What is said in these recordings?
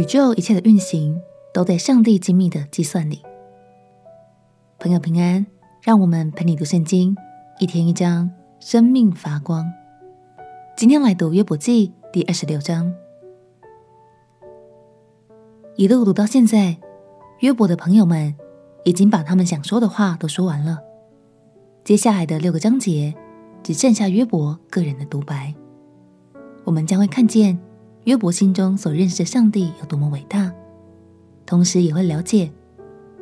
宇宙一切的运行都在上帝精密的计算里。朋友平安，让我们陪你读圣经，一天一章，生命发光。今天来读约伯记第二十六章，一路读到现在，约伯的朋友们已经把他们想说的话都说完了。接下来的六个章节，只剩下约伯个人的独白。我们将会看见约伯心中所认识的上帝有多么伟大，同时也会了解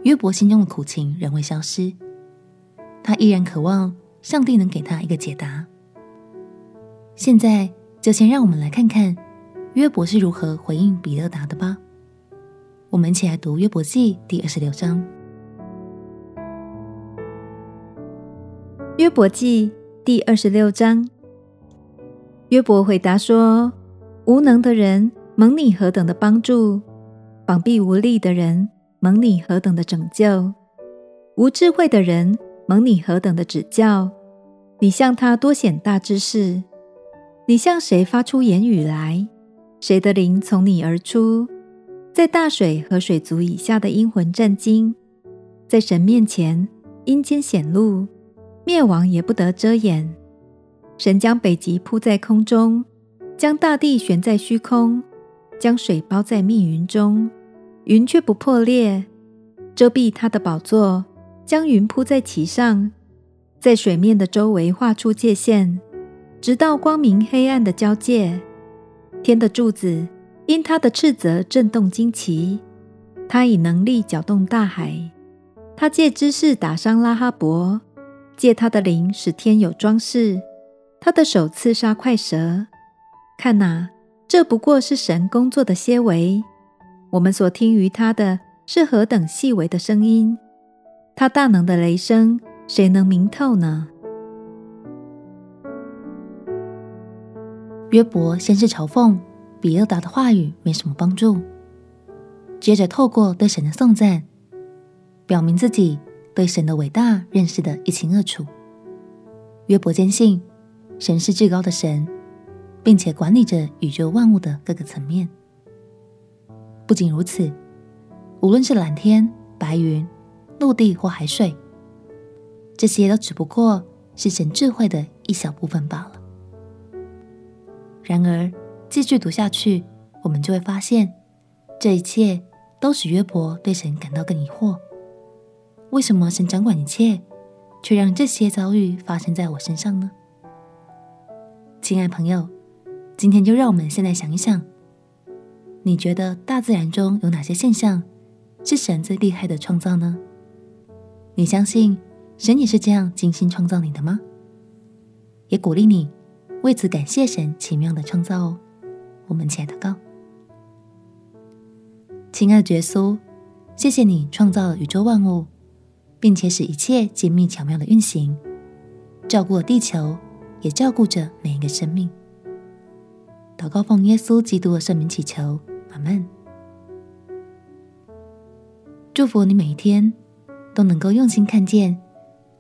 约伯心中的苦情仍未消失，他依然渴望上帝能给他一个解答。现在就先让我们来看看约伯是如何回应比勒达的吧。我们一起来读约伯记第二十六章。约伯记第二十六章。约伯回答说：“无能的人蒙你何等的帮助，膀臂无力的人蒙你何等的拯救，无智慧的人蒙你何等的指教。你向他多显大知识，你向谁发出言语来？谁的灵从你而出？在大水和水族以下的阴魂战惊，在神面前阴间显露，灭亡也不得遮掩。”神将北极铺在空中，将大地悬在虚空，将水包在密云中，云却不破裂，遮蔽他的宝座，将云铺在其上，在水面的周围画出界限，直到光明黑暗的交界。天的柱子因他的斥责震动惊奇，他以能力搅动大海，他借知识打伤拉哈伯，借他的灵使天有装饰。他的手刺杀快蛇，看哪，这不过是神工作的些微。我们所听于他的是何等细微的声音！他大能的雷声，谁能明透呢？约伯先是嘲讽比勒达的话语没什么帮助，接着透过对神的颂赞，表明自己对神的伟大认识的一清二楚。约伯坚信。神是至高的神，并且管理着宇宙万物的各个层面。不仅如此，无论是蓝天、白云、陆地或海水，这些都只不过是神智慧的一小部分罢了。然而，继续读下去，我们就会发现，这一切都使约伯对神感到更疑惑：为什么神掌管一切，却让这些遭遇发生在我身上呢？亲爱朋友，今天就让我们先来想一想，你觉得大自然中有哪些现象是神最厉害的创造呢？你相信神也是这样精心创造你的吗？也鼓励你为此感谢神奇妙的创造哦。我们起来祷告，亲爱的耶稣，谢谢你创造了宇宙万物，并且使一切精密巧妙的运行，照顾了地球。也照顾着每一个生命。祷告奉耶稣基督的圣名祈求，阿门。祝福你每一天都能够用心看见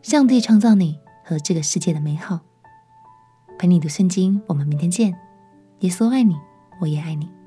上帝创造你和这个世界的美好。陪你读圣经，我们明天见。耶稣爱你，我也爱你。